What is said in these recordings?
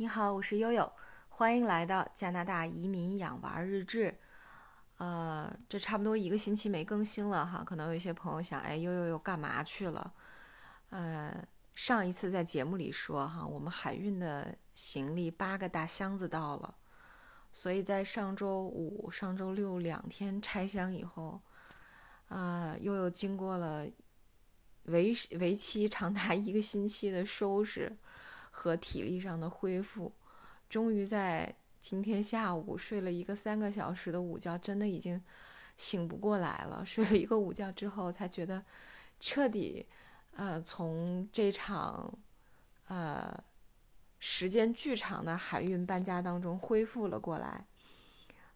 你好，我是悠悠，欢迎来到加拿大移民养娃日志。呃，这差不多一个星期没更新了哈，可能有一些朋友想，哎，悠悠又干嘛去了？呃，上一次在节目里说哈，我们海运的行李八个大箱子到了，所以在上周五、上周六两天拆箱以后，啊，悠悠经过了为为期长达一个星期的收拾。和体力上的恢复，终于在今天下午睡了一个三个小时的午觉，真的已经醒不过来了。睡了一个午觉之后，才觉得彻底，呃，从这场呃时间巨长的海运搬家当中恢复了过来。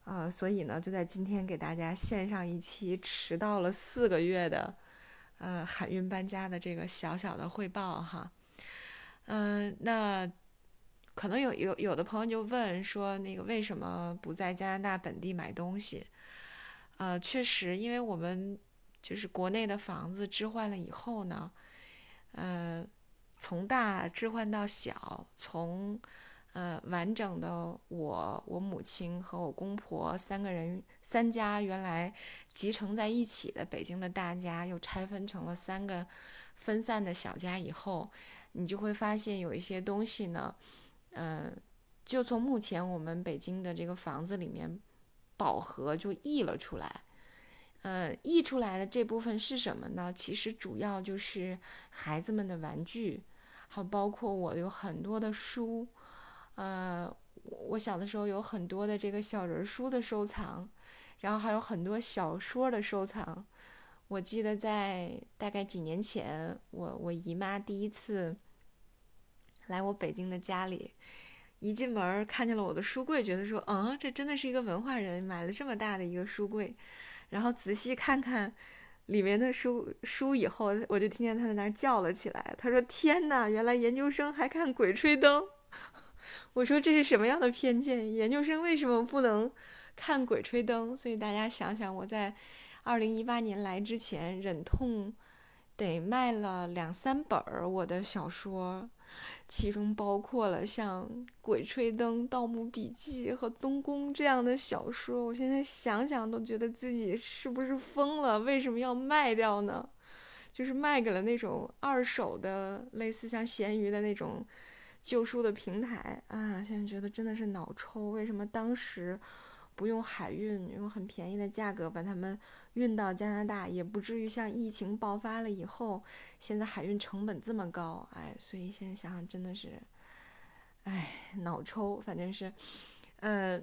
呃，所以呢，就在今天给大家献上一期迟到了四个月的呃海运搬家的这个小小的汇报哈。嗯，那可能有有有的朋友就问说，那个为什么不在加拿大本地买东西？呃，确实，因为我们就是国内的房子置换了以后呢，呃，从大置换到小，从呃完整的我、我母亲和我公婆三个人三家原来集成在一起的北京的大家，又拆分成了三个分散的小家以后。你就会发现有一些东西呢，嗯，就从目前我们北京的这个房子里面，饱和就溢了出来，呃，溢出来的这部分是什么呢？其实主要就是孩子们的玩具，还包括我有很多的书，呃，我小的时候有很多的这个小人书的收藏，然后还有很多小说的收藏。我记得在大概几年前，我我姨妈第一次来我北京的家里，一进门看见了我的书柜，觉得说，嗯，这真的是一个文化人买了这么大的一个书柜。然后仔细看看里面的书书以后，我就听见他在那儿叫了起来。他说：“天哪，原来研究生还看《鬼吹灯》。”我说：“这是什么样的偏见？研究生为什么不能看《鬼吹灯》？”所以大家想想，我在。二零一八年来之前，忍痛得卖了两三本儿我的小说，其中包括了像《鬼吹灯》《盗墓笔记》和《东宫》这样的小说。我现在想想都觉得自己是不是疯了？为什么要卖掉呢？就是卖给了那种二手的，类似像闲鱼的那种旧书的平台啊！现在觉得真的是脑抽。为什么当时？不用海运，用很便宜的价格把它们运到加拿大，也不至于像疫情爆发了以后，现在海运成本这么高，哎，所以现在想想真的是，哎，脑抽，反正是，呃，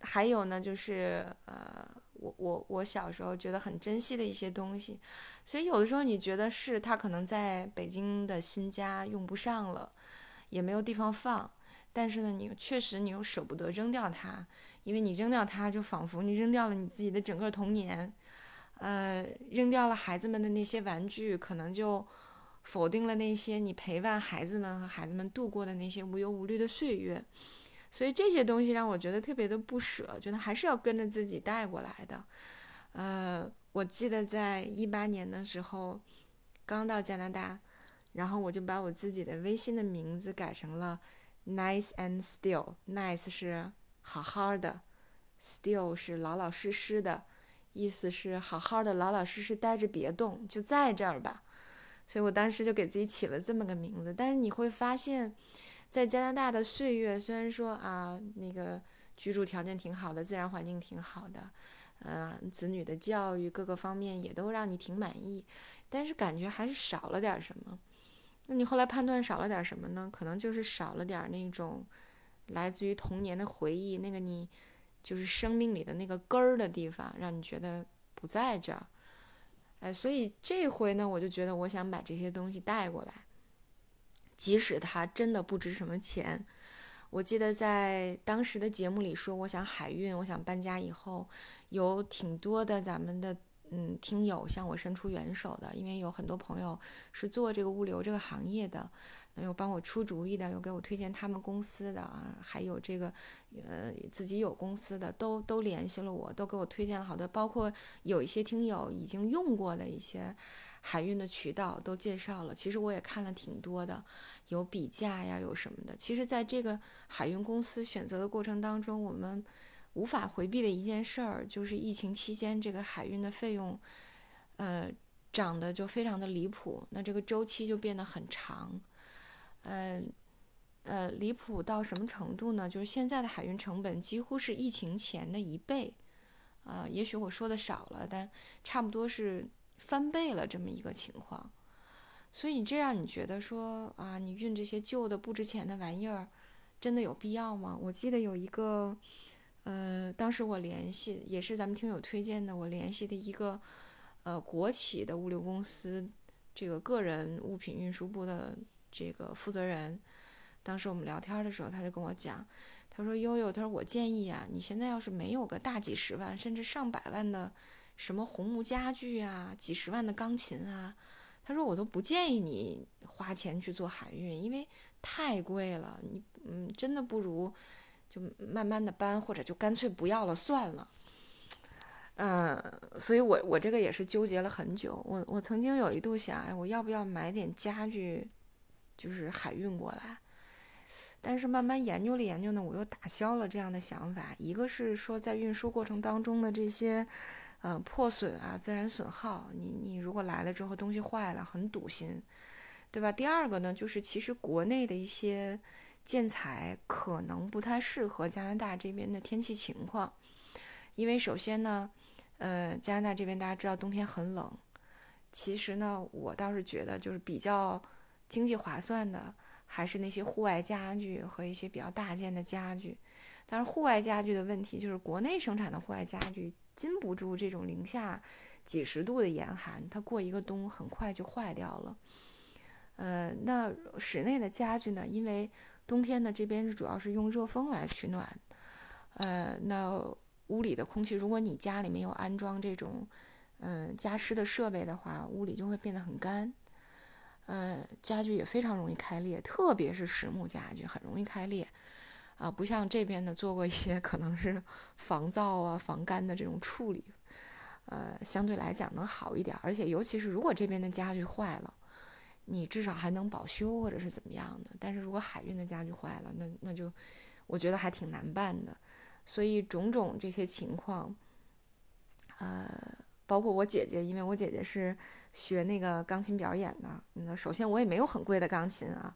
还有呢，就是呃，我我我小时候觉得很珍惜的一些东西，所以有的时候你觉得是它可能在北京的新家用不上了，也没有地方放。但是呢，你确实你又舍不得扔掉它，因为你扔掉它，就仿佛你扔掉了你自己的整个童年，呃，扔掉了孩子们的那些玩具，可能就否定了那些你陪伴孩子们和孩子们度过的那些无忧无虑的岁月。所以这些东西让我觉得特别的不舍，觉得还是要跟着自己带过来的。呃，我记得在一八年的时候，刚到加拿大，然后我就把我自己的微信的名字改成了。Nice and still，nice 是好好的，still 是老老实实的，意思是好好的老老实实待着别动，就在这儿吧。所以我当时就给自己起了这么个名字。但是你会发现，在加拿大的岁月，虽然说啊，那个居住条件挺好的，自然环境挺好的，嗯，子女的教育各个方面也都让你挺满意，但是感觉还是少了点什么。那你后来判断少了点什么呢？可能就是少了点那种来自于童年的回忆，那个你就是生命里的那个根儿的地方，让你觉得不在这儿。哎，所以这回呢，我就觉得我想把这些东西带过来，即使它真的不值什么钱。我记得在当时的节目里说，我想海运，我想搬家以后，有挺多的咱们的。嗯，听友向我伸出援手的，因为有很多朋友是做这个物流这个行业的，有帮我出主意的，有给我推荐他们公司的啊，还有这个呃自己有公司的，都都联系了我，都给我推荐了好多，包括有一些听友已经用过的一些海运的渠道都介绍了。其实我也看了挺多的，有比价呀，有什么的。其实，在这个海运公司选择的过程当中，我们无法回避的一件事儿，就是疫情期间这个海运的费用，呃，涨得就非常的离谱。那这个周期就变得很长，嗯。呃，离谱到什么程度呢？就是现在的海运成本几乎是疫情前的一倍，啊，也许我说的少了，但差不多是翻倍了这么一个情况。所以这让你觉得说啊，你运这些旧的不值钱的玩意儿，真的有必要吗？我记得有一个，呃，当时我联系也是咱们听友推荐的，我联系的一个呃国企的物流公司，这个个人物品运输部的这个负责人。当时我们聊天的时候，他就跟我讲，他说：“悠悠，他说我建议啊，你现在要是没有个大几十万甚至上百万的什么红木家具啊，几十万的钢琴啊，他说我都不建议你花钱去做海运，因为太贵了。你嗯，真的不如就慢慢的搬，或者就干脆不要了算了。嗯，所以我我这个也是纠结了很久。我我曾经有一度想，哎，我要不要买点家具，就是海运过来？”但是慢慢研究了研究呢，我又打消了这样的想法。一个是说，在运输过程当中的这些，呃，破损啊、自然损耗，你你如果来了之后东西坏了，很堵心，对吧？第二个呢，就是其实国内的一些建材可能不太适合加拿大这边的天气情况，因为首先呢，呃，加拿大这边大家知道冬天很冷。其实呢，我倒是觉得就是比较经济划算的。还是那些户外家具和一些比较大件的家具，但是户外家具的问题就是国内生产的户外家具禁不住这种零下几十度的严寒，它过一个冬很快就坏掉了。呃，那室内的家具呢？因为冬天呢这边是主要是用热风来取暖，呃，那屋里的空气，如果你家里面有安装这种嗯加湿的设备的话，屋里就会变得很干。呃，家具也非常容易开裂，特别是实木家具很容易开裂，啊，不像这边的做过一些可能是防噪啊、防干的这种处理，呃，相对来讲能好一点。而且尤其是如果这边的家具坏了，你至少还能保修或者是怎么样的。但是如果海运的家具坏了，那那就我觉得还挺难办的。所以种种这些情况，呃，包括我姐姐，因为我姐姐是。学那个钢琴表演的，那首先我也没有很贵的钢琴啊，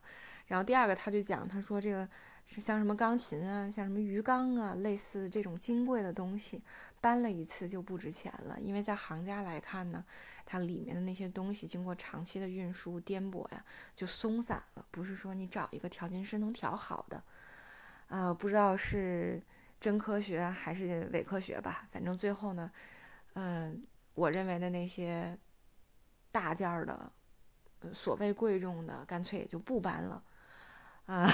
然后第二个他就讲，他说这个是像什么钢琴啊，像什么鱼缸啊，类似这种金贵的东西，搬了一次就不值钱了，因为在行家来看呢，它里面的那些东西经过长期的运输颠簸呀，就松散了，不是说你找一个调琴师能调好的，啊，不知道是真科学还是伪科学吧，反正最后呢，嗯，我认为的那些。大件儿的，所谓贵重的，干脆也就不搬了，啊，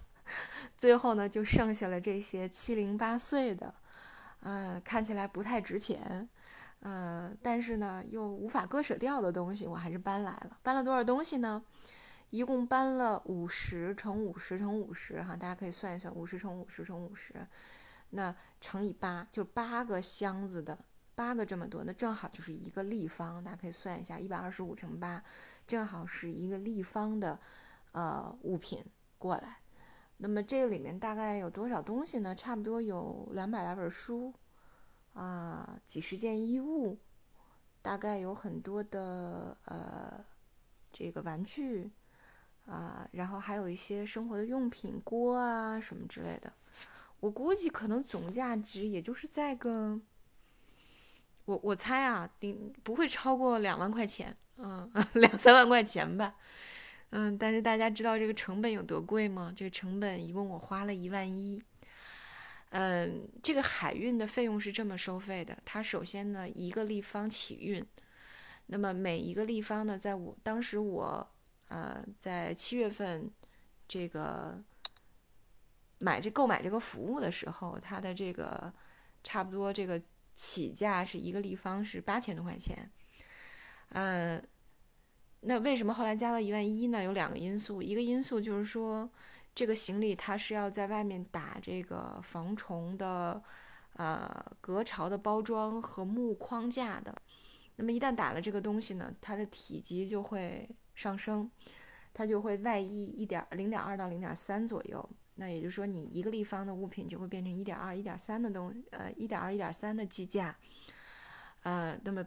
最后呢，就剩下了这些七零八碎的，呃，看起来不太值钱，呃，但是呢，又无法割舍掉的东西，我还是搬来了。搬了多少东西呢？一共搬了五十乘五十乘五十，哈，大家可以算一算，五十乘五十乘五十，那乘以八，就八个箱子的。八个这么多，那正好就是一个立方，大家可以算一下，一百二十五乘八，正好是一个立方的，呃，物品过来。那么这里面大概有多少东西呢？差不多有两百来本书，啊，几十件衣物，大概有很多的呃这个玩具，啊，然后还有一些生活的用品，锅啊什么之类的。我估计可能总价值也就是在个。我我猜啊，顶不会超过两万块钱，嗯，两三万块钱吧，嗯，但是大家知道这个成本有多贵吗？这个成本一共我花了一万一，嗯，这个海运的费用是这么收费的，它首先呢一个立方起运，那么每一个立方呢，在我当时我呃在七月份这个买这购买这个服务的时候，它的这个差不多这个。起价是一个立方是八千多块钱，嗯，那为什么后来加到一万一呢？有两个因素，一个因素就是说，这个行李它是要在外面打这个防虫的，呃，隔潮的包装和木框架的。那么一旦打了这个东西呢，它的体积就会上升，它就会外溢一点零点二到零点三左右。那也就是说，你一个立方的物品就会变成一点二、一点三的东，呃，一点二、一点三的计价。呃，那么，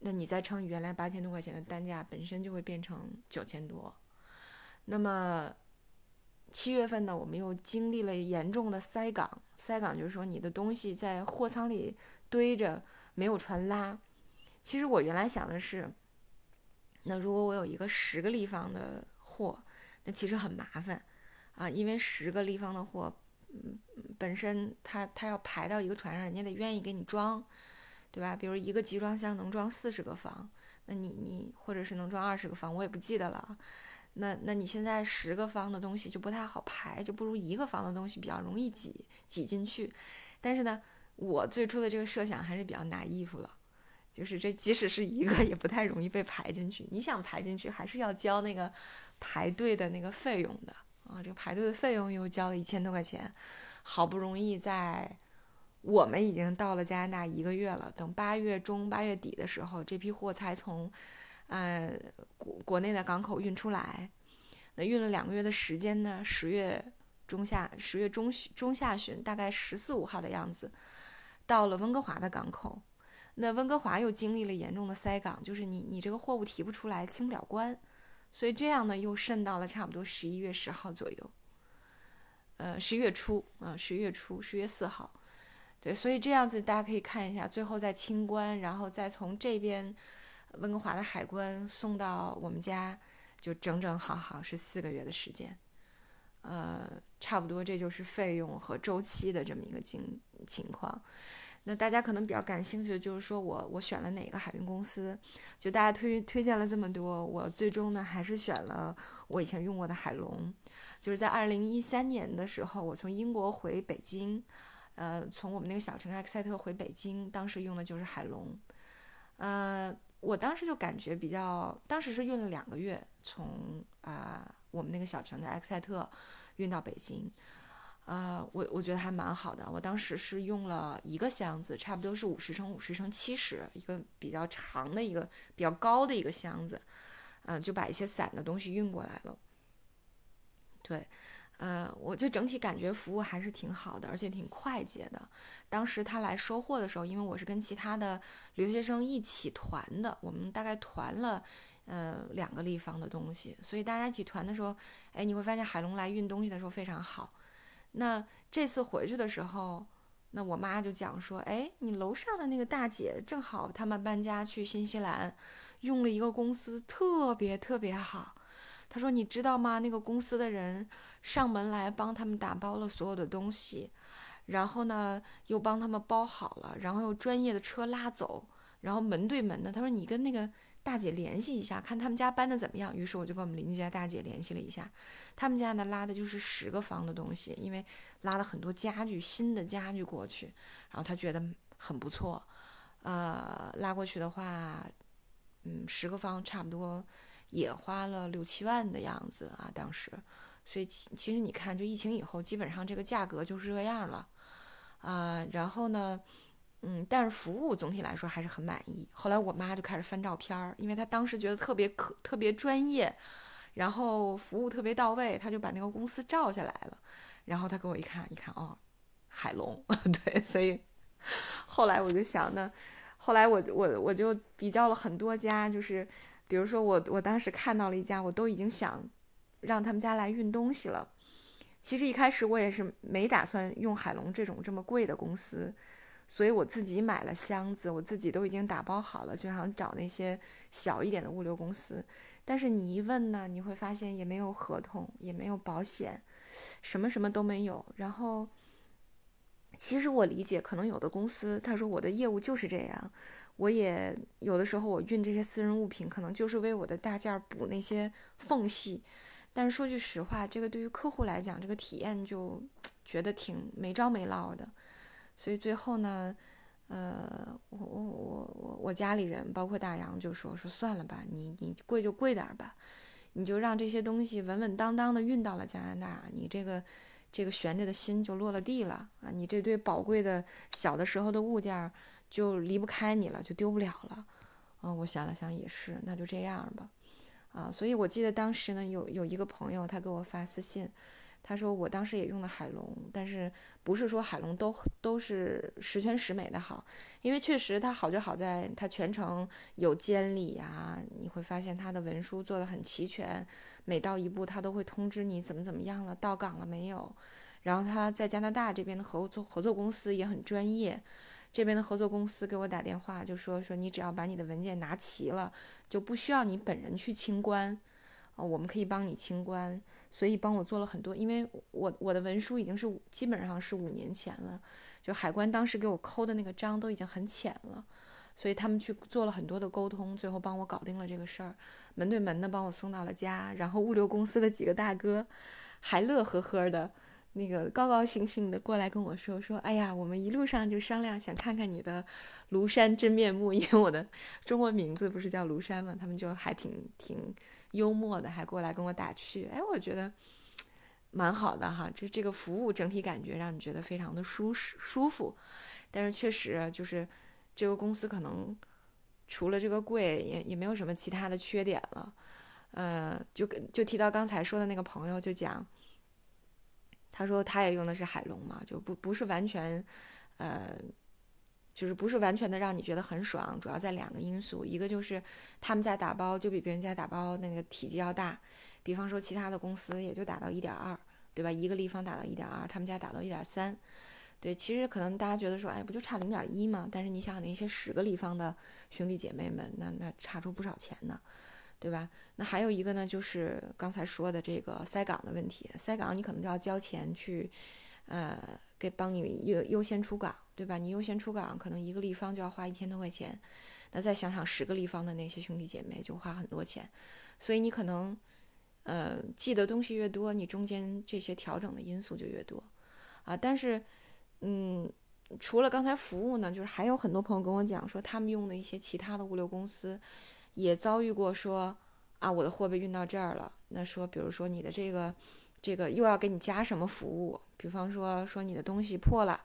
那你再乘以原来八千多块钱的单价，本身就会变成九千多。那么七月份呢，我们又经历了严重的塞港。塞港就是说，你的东西在货仓里堆着，没有船拉。其实我原来想的是，那如果我有一个十个立方的货，那其实很麻烦啊，因为十个立方的货，嗯，本身它它要排到一个船上，人家得愿意给你装，对吧？比如一个集装箱能装四十个方，那你你或者是能装二十个方，我也不记得了。那那你现在十个方的东西就不太好排，就不如一个方的东西比较容易挤挤进去。但是呢，我最初的这个设想还是比较拿衣服了。就是这，即使是一个，也不太容易被排进去。你想排进去，还是要交那个排队的那个费用的啊。这个排队的费用又交了一千多块钱，好不容易在我们已经到了加拿大一个月了，等八月中、八月底的时候，这批货才从呃国国内的港口运出来。那运了两个月的时间呢，十月中下、十月中旬、中下旬，大概十四五号的样子，到了温哥华的港口。那温哥华又经历了严重的塞港，就是你你这个货物提不出来，清不了关，所以这样呢又渗到了差不多十一月十号左右，呃十月初啊十一月初十月四号，对，所以这样子大家可以看一下，最后再清关，然后再从这边温哥华的海关送到我们家，就整整好好是四个月的时间，呃差不多这就是费用和周期的这么一个情情况。那大家可能比较感兴趣的就是说我我选了哪个海运公司？就大家推推荐了这么多，我最终呢还是选了我以前用过的海龙。就是在二零一三年的时候，我从英国回北京，呃，从我们那个小城埃克塞特回北京，当时用的就是海龙。呃，我当时就感觉比较，当时是用了两个月，从啊我们那个小城的埃克塞特运到北京。呃，我我觉得还蛮好的。我当时是用了一个箱子，差不多是五十乘五十乘七十，一个比较长的一个比较高的一个箱子，嗯，就把一些散的东西运过来了。对，呃，我就整体感觉服务还是挺好的，而且挺快捷的。当时他来收货的时候，因为我是跟其他的留学生一起团的，我们大概团了呃两个立方的东西，所以大家一起团的时候，哎，你会发现海龙来运东西的时候非常好。那这次回去的时候，那我妈就讲说：“哎，你楼上的那个大姐正好他们搬家去新西兰，用了一个公司，特别特别好。”她说：“你知道吗？那个公司的人上门来帮他们打包了所有的东西，然后呢又帮他们包好了，然后又专业的车拉走，然后门对门的。”她说：“你跟那个。”大姐联系一下，看他们家搬的怎么样。于是我就跟我们邻居家大姐联系了一下，他们家呢拉的就是十个方的东西，因为拉了很多家具，新的家具过去，然后他觉得很不错，呃，拉过去的话，嗯，十个方差不多也花了六七万的样子啊，当时，所以其其实你看，就疫情以后，基本上这个价格就是这样了，啊，然后呢？嗯，但是服务总体来说还是很满意。后来我妈就开始翻照片儿，因为她当时觉得特别可特别专业，然后服务特别到位，她就把那个公司照下来了。然后她给我一看，一看哦，海龙，对，所以后来我就想呢，后来我我我就比较了很多家，就是比如说我我当时看到了一家，我都已经想让他们家来运东西了。其实一开始我也是没打算用海龙这种这么贵的公司。所以我自己买了箱子，我自己都已经打包好了，就想找那些小一点的物流公司。但是你一问呢，你会发现也没有合同，也没有保险，什么什么都没有。然后，其实我理解，可能有的公司他说我的业务就是这样，我也有的时候我运这些私人物品，可能就是为我的大件儿补那些缝隙。但是说句实话，这个对于客户来讲，这个体验就觉得挺没着没落的。所以最后呢，呃，我我我我我家里人包括大洋就说说算了吧，你你贵就贵点吧，你就让这些东西稳稳当当的运到了加拿大，你这个这个悬着的心就落了地了啊，你这堆宝贵的小的时候的物件就离不开你了，就丢不了了嗯，我想了想也是，那就这样吧。啊，所以我记得当时呢，有有一个朋友他给我发私信。他说：“我当时也用了海龙，但是不是说海龙都都是十全十美的好，因为确实它好就好在它全程有监理呀，你会发现它的文书做的很齐全，每到一步它都会通知你怎么怎么样了，到岗了没有。然后他在加拿大这边的合作合作公司也很专业，这边的合作公司给我打电话就说说你只要把你的文件拿齐了，就不需要你本人去清关，我们可以帮你清关。”所以帮我做了很多，因为我我的文书已经是基本上是五年前了，就海关当时给我抠的那个章都已经很浅了，所以他们去做了很多的沟通，最后帮我搞定了这个事儿，门对门的帮我送到了家，然后物流公司的几个大哥还乐呵呵的。那个高高兴兴的过来跟我说说，哎呀，我们一路上就商量，想看看你的庐山真面目，因为我的中文名字不是叫庐山嘛，他们就还挺挺幽默的，还过来跟我打趣，哎，我觉得蛮好的哈，这这个服务整体感觉让你觉得非常的舒适舒服，但是确实就是这个公司可能除了这个贵，也也没有什么其他的缺点了，呃，就跟就提到刚才说的那个朋友就讲。他说他也用的是海龙嘛，就不不是完全，呃，就是不是完全的让你觉得很爽。主要在两个因素，一个就是他们家打包就比别人家打包那个体积要大，比方说其他的公司也就打到一点二，对吧？一个立方打到一点二，他们家打到一点三，对，其实可能大家觉得说，哎，不就差零点一吗？但是你想想那些十个立方的兄弟姐妹们，那那差出不少钱呢。对吧？那还有一个呢，就是刚才说的这个塞港的问题。塞港你可能就要交钱去，呃，给帮你优优先出港，对吧？你优先出港，可能一个立方就要花一千多块钱。那再想想十个立方的那些兄弟姐妹，就花很多钱。所以你可能，呃，记的东西越多，你中间这些调整的因素就越多啊。但是，嗯，除了刚才服务呢，就是还有很多朋友跟我讲说，他们用的一些其他的物流公司。也遭遇过说啊，我的货被运到这儿了。那说，比如说你的这个，这个又要给你加什么服务？比方说，说你的东西破了，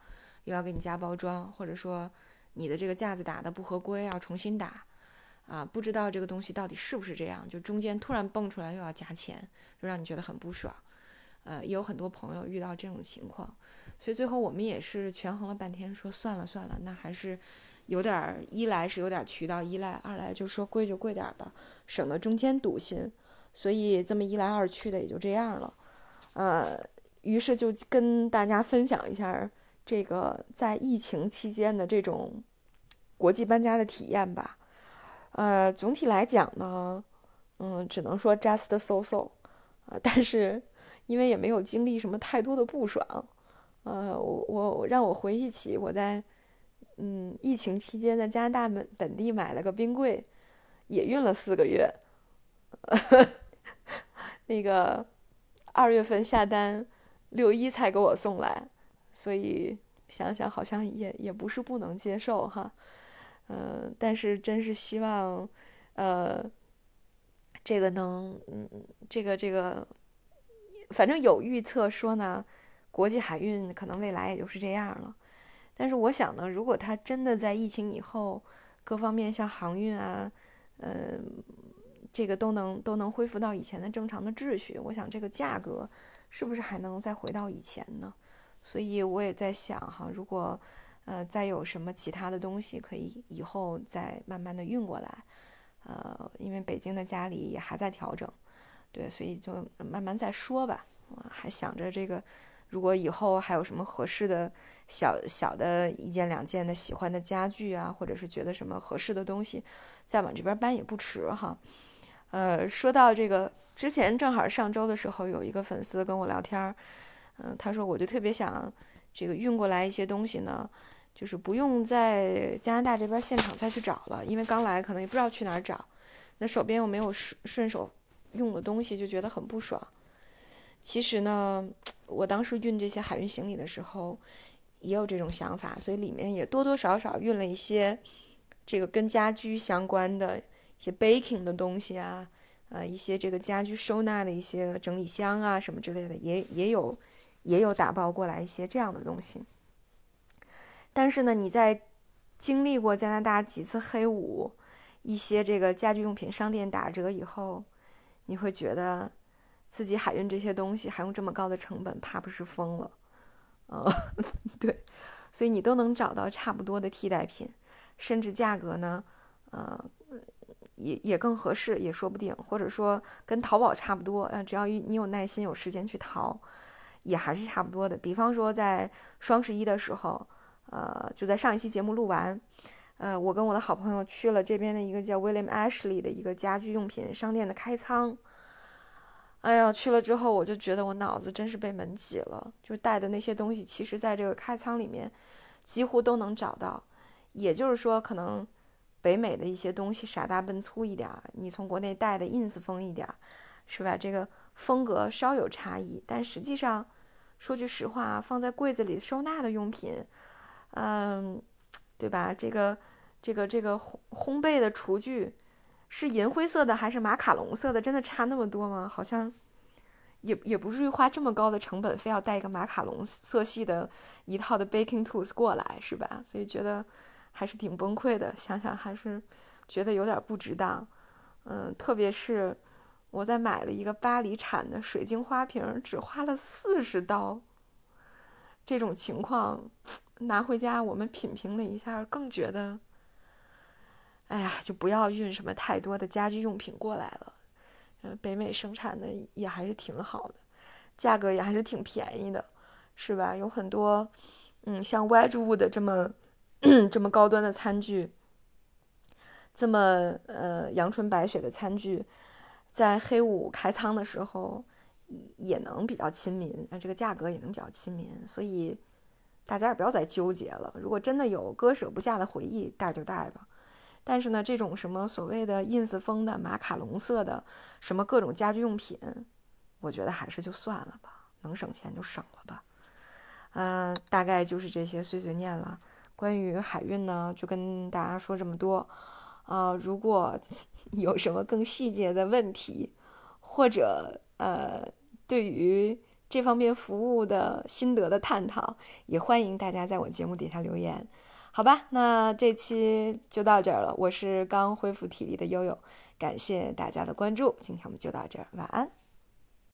又要给你加包装，或者说你的这个架子打的不合规，要重新打。啊，不知道这个东西到底是不是这样，就中间突然蹦出来又要加钱，就让你觉得很不爽。呃，也有很多朋友遇到这种情况，所以最后我们也是权衡了半天，说算了算了，那还是。有点一来是有点渠道依赖，二来就说贵就贵点吧，省得中间堵心，所以这么一来二去的也就这样了。呃，于是就跟大家分享一下这个在疫情期间的这种国际搬家的体验吧。呃，总体来讲呢，嗯，只能说 just so so，啊，但是因为也没有经历什么太多的不爽，呃，我我让我回忆起我在。嗯，疫情期间在加拿大本本地买了个冰柜，也运了四个月。那个二月份下单，六一才给我送来，所以想想好像也也不是不能接受哈。嗯，但是真是希望，呃，这个能，嗯，这个这个，反正有预测说呢，国际海运可能未来也就是这样了。但是我想呢，如果它真的在疫情以后，各方面像航运啊，嗯，这个都能都能恢复到以前的正常的秩序，我想这个价格是不是还能再回到以前呢？所以我也在想哈，如果呃再有什么其他的东西可以以后再慢慢的运过来，呃，因为北京的家里也还在调整，对，所以就慢慢再说吧。我还想着这个。如果以后还有什么合适的小小的一件两件的喜欢的家具啊，或者是觉得什么合适的东西，再往这边搬也不迟哈。呃，说到这个，之前正好上周的时候有一个粉丝跟我聊天儿，嗯，他说我就特别想这个运过来一些东西呢，就是不用在加拿大这边现场再去找了，因为刚来可能也不知道去哪儿找，那手边又没有顺顺手用的东西，就觉得很不爽。其实呢。我当时运这些海运行李的时候，也有这种想法，所以里面也多多少少运了一些这个跟家居相关的一些 baking 的东西啊，呃，一些这个家居收纳的一些整理箱啊什么之类的，也也有也有打包过来一些这样的东西。但是呢，你在经历过加拿大几次黑五，一些这个家居用品商店打折以后，你会觉得自己海运这些东西还用这么高的成本，怕不是疯了？呃，对，所以你都能找到差不多的替代品，甚至价格呢，呃，也也更合适，也说不定，或者说跟淘宝差不多，呃，只要你有耐心、有时间去淘，也还是差不多的。比方说在双十一的时候，呃，就在上一期节目录完，呃，我跟我的好朋友去了这边的一个叫 William Ashley 的一个家居用品商店的开仓。哎呀，去了之后我就觉得我脑子真是被门挤了，就带的那些东西，其实在这个开仓里面几乎都能找到。也就是说，可能北美的一些东西傻大笨粗一点，你从国内带的 ins 风一点，是吧？这个风格稍有差异，但实际上说句实话，放在柜子里收纳的用品，嗯，对吧？这个这个这个烘烘焙的厨具。是银灰色的还是马卡龙色的？真的差那么多吗？好像也也不至于花这么高的成本，非要带一个马卡龙色系的一套的 baking tools 过来，是吧？所以觉得还是挺崩溃的。想想还是觉得有点不值当。嗯，特别是我在买了一个巴黎产的水晶花瓶，只花了四十刀。这种情况拿回家我们品评了一下，更觉得。哎呀，就不要运什么太多的家居用品过来了。嗯，北美生产的也还是挺好的，价格也还是挺便宜的，是吧？有很多，嗯，像 Wedgwood 这么 这么高端的餐具，这么呃阳春白雪的餐具，在黑五开仓的时候也能比较亲民，啊这个价格也能比较亲民，所以大家也不要再纠结了。如果真的有割舍不下的回忆，带就带吧。但是呢，这种什么所谓的 ins 风的马卡龙色的什么各种家居用品，我觉得还是就算了吧，能省钱就省了吧。嗯，大概就是这些碎碎念了。关于海运呢，就跟大家说这么多。啊，如果 有什么更细节的问题，或者呃，对于这方面服务的心得的探讨，也欢迎大家在我节目底下留言。好吧，那这期就到这儿了。我是刚恢复体力的悠悠，感谢大家的关注。今天我们就到这儿，晚安。